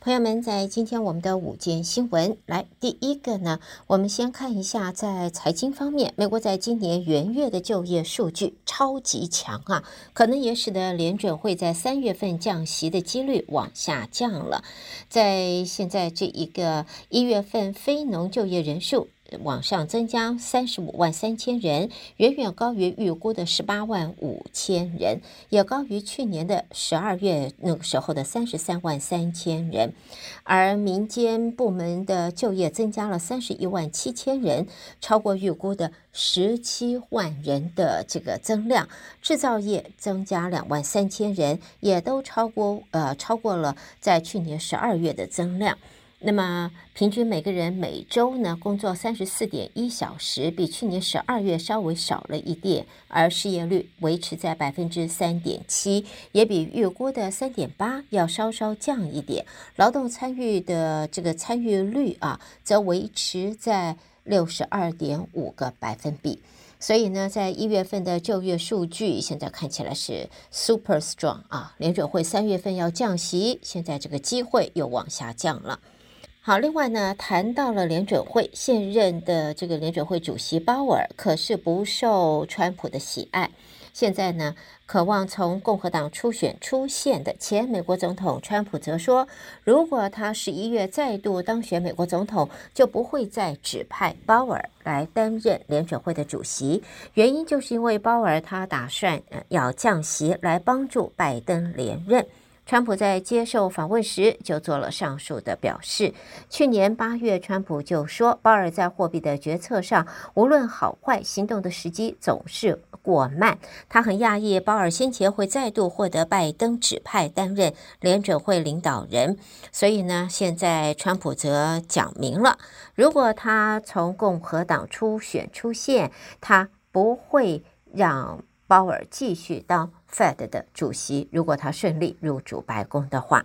朋友们，在今天我们的午间新闻来，第一个呢，我们先看一下在财经方面，美国在今年元月的就业数据超级强啊，可能也使得联准会在三月份降息的几率往下降了。在现在这一个一月份非农就业人数。往上增加三十五万三千人，远远高于预估的十八万五千人，也高于去年的十二月那个时候的三十三万三千人。而民间部门的就业增加了三十一万七千人，超过预估的十七万人的这个增量。制造业增加两万三千人，也都超过呃超过了在去年十二月的增量。那么，平均每个人每周呢工作三十四点一小时，比去年十二月稍微少了一点，而失业率维持在百分之三点七，也比预估的三点八要稍稍降一点。劳动参与的这个参与率啊，则维持在六十二点五个百分比。所以呢，在一月份的就业数据现在看起来是 super strong 啊，联准会三月份要降息，现在这个机会又往下降了。好，另外呢，谈到了联准会现任的这个联准会主席鲍尔，可是不受川普的喜爱。现在呢，渴望从共和党初选出现的前美国总统川普则说，如果他十一月再度当选美国总统，就不会再指派鲍尔来担任联准会的主席。原因就是因为鲍尔他打算要降息来帮助拜登连任。川普在接受访问时就做了上述的表示。去年八月，川普就说，鲍尔在货币的决策上，无论好坏，行动的时机总是过慢。他很讶异，鲍尔先前会再度获得拜登指派担任联准会领导人。所以呢，现在川普则讲明了，如果他从共和党初选出现，他不会让鲍尔继续当 Fed 的主席，如果他顺利入主白宫的话，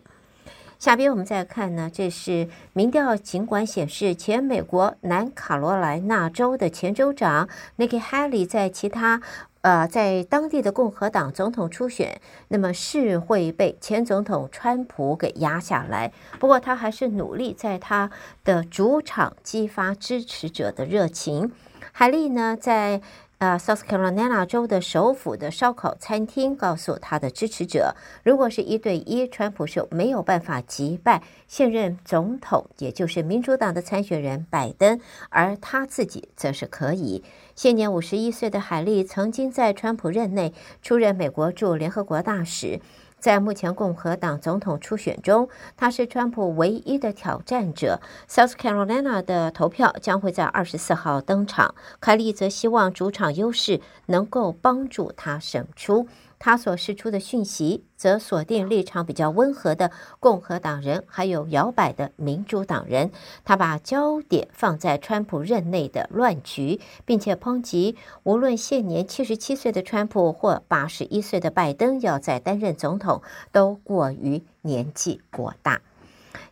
下边我们再看呢，这是民调，尽管显示前美国南卡罗来纳州的前州长 Nikki Haley 在其他呃在当地的共和党总统初选，那么是会被前总统川普给压下来。不过他还是努力在他的主场激发支持者的热情。海利呢，在呃，South Carolina 州的首府的烧烤餐厅告诉他的支持者，如果是一对一，川普是没有办法击败现任总统，也就是民主党的参选人拜登，而他自己则是可以。现年五十一岁的海利曾经在川普任内出任美国驻联合国大使。在目前共和党总统初选中，他是川普唯一的挑战者。South Carolina 的投票将会在二十四号登场。凯利则希望主场优势能够帮助他胜出。他所释出的讯息则锁定立场比较温和的共和党人，还有摇摆的民主党人。他把焦点放在川普任内的乱局，并且抨击无论现年七十七岁的川普或八十一岁的拜登要再担任总统，都过于年纪过大。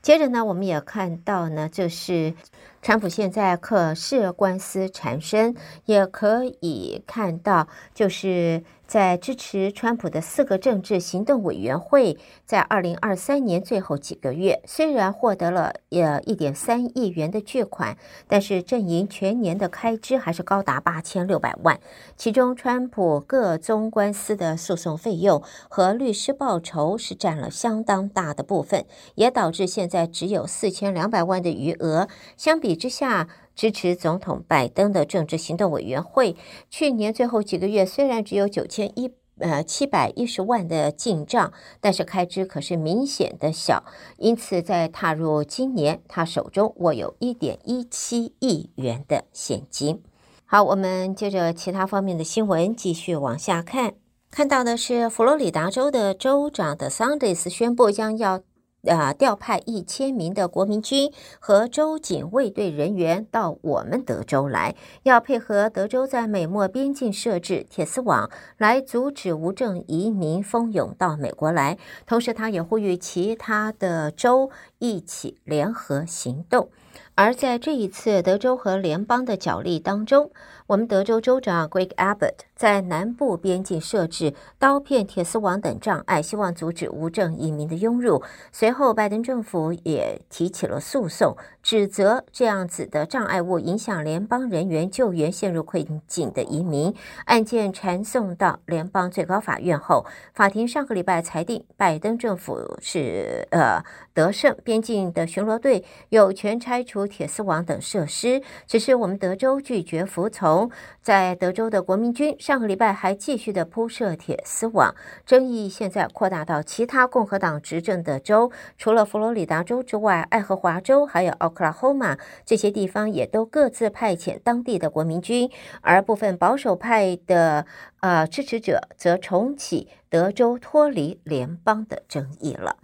接着呢，我们也看到呢，就是川普现在可是官司缠身，也可以看到就是。在支持川普的四个政治行动委员会，在二零二三年最后几个月，虽然获得了呃一点三亿元的巨款，但是阵营全年的开支还是高达八千六百万。其中，川普各宗官司的诉讼费用和律师报酬是占了相当大的部分，也导致现在只有四千两百万的余额。相比之下，支持总统拜登的政治行动委员会，去年最后几个月虽然只有九千一呃七百一十万的进账，但是开支可是明显的小。因此，在踏入今年，他手中握有一点一七亿元的现金。好，我们接着其他方面的新闻继续往下看，看到的是佛罗里达州的州长的桑德斯宣布将要。啊！调派一千名的国民军和州警卫队人员到我们德州来，要配合德州在美墨边境设置铁丝网，来阻止无证移民蜂拥到美国来。同时，他也呼吁其他的州一起联合行动。而在这一次德州和联邦的角力当中，我们德州州长 Greg Abbott 在南部边境设置刀片、铁丝网等障碍，希望阻止无证移民的涌入。随后，拜登政府也提起了诉讼，指责这样子的障碍物影响联邦人员救援陷入困境的移民。案件传送到联邦最高法院后，法庭上个礼拜裁定，拜登政府是呃得胜，边境的巡逻队有权拆除铁丝网等设施，只是我们德州拒绝服从。在德州的国民军上个礼拜还继续的铺设铁丝网，争议现在扩大到其他共和党执政的州，除了佛罗里达州之外，爱荷华州还有奥克拉荷马这些地方也都各自派遣当地的国民军，而部分保守派的呃支持者则重启德州脱离联邦的争议了。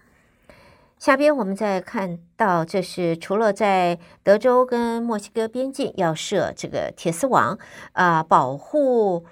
下边我们再看到，这是除了在德州跟墨西哥边境要设这个铁丝网啊，保护。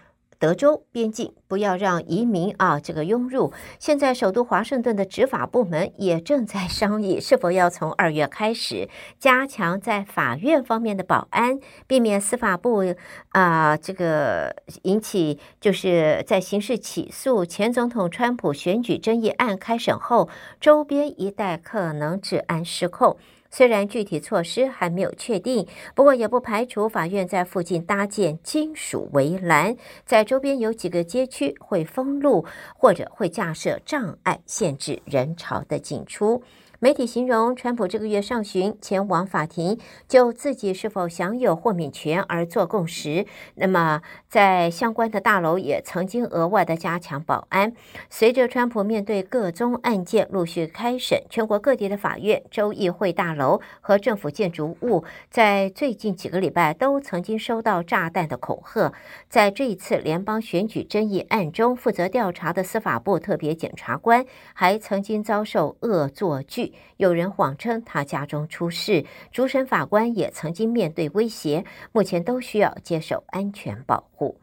德州边境不要让移民啊这个涌入。现在首都华盛顿的执法部门也正在商议是否要从二月开始加强在法院方面的保安，避免司法部啊这个引起就是在刑事起诉前总统川普选举争议案开审后，周边一带可能治安失控。虽然具体措施还没有确定，不过也不排除法院在附近搭建金属围栏，在周边有几个街区会封路，或者会架设障碍，限制人潮的进出。媒体形容，川普这个月上旬前往法庭，就自己是否享有豁免权而做供时。那么，在相关的大楼也曾经额外的加强保安。随着川普面对各宗案件陆续开审，全国各地的法院、州议会大楼和政府建筑物，在最近几个礼拜都曾经收到炸弹的恐吓。在这一次联邦选举争议案中，负责调查的司法部特别检察官还曾经遭受恶作剧。有人谎称他家中出事，主审法官也曾经面对威胁，目前都需要接受安全保护。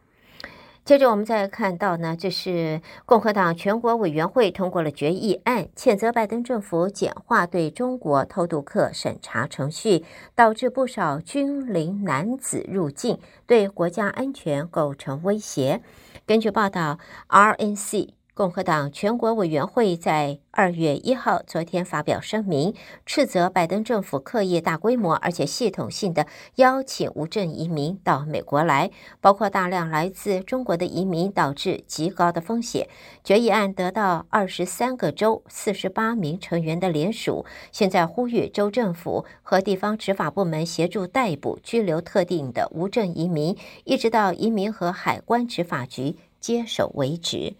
接着我们再看到呢，这是共和党全国委员会通过了决议案，谴责拜登政府简化对中国偷渡客审查程序，导致不少军龄男子入境，对国家安全构成威胁。根据报道，RNC。共和党全国委员会在二月一号昨天发表声明，斥责拜登政府刻意大规模而且系统性的邀请无证移民到美国来，包括大量来自中国的移民，导致极高的风险。决议案得到二十三个州四十八名成员的联署，现在呼吁州政府和地方执法部门协助逮捕、拘留特定的无证移民，一直到移民和海关执法局接手为止。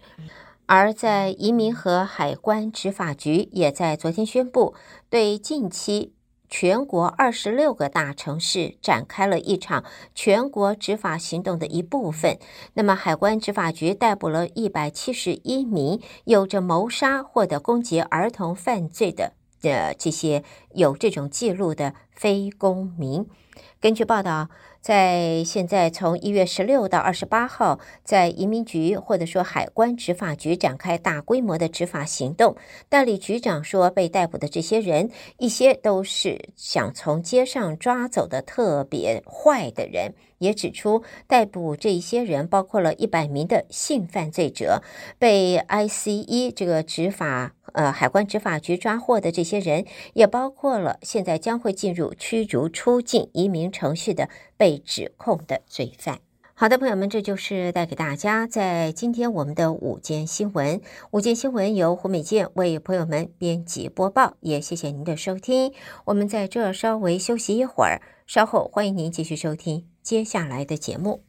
而在移民和海关执法局也在昨天宣布，对近期全国二十六个大城市展开了一场全国执法行动的一部分。那么，海关执法局逮捕了一百七十一名有着谋杀或者攻击儿童犯罪的的这些有这种记录的非公民。根据报道，在现在从一月十六到二十八号，在移民局或者说海关执法局展开大规模的执法行动。代理局长说，被逮捕的这些人，一些都是想从街上抓走的特别坏的人。也指出，逮捕这一些人包括了一百名的性犯罪者，被 ICE 这个执法呃海关执法局抓获的这些人，也包括了现在将会进入驱逐出境移民程序的被指控的罪犯。好的，朋友们，这就是带给大家在今天我们的午间新闻。午间新闻由胡美健为朋友们编辑播报，也谢谢您的收听。我们在这稍微休息一会儿，稍后欢迎您继续收听接下来的节目。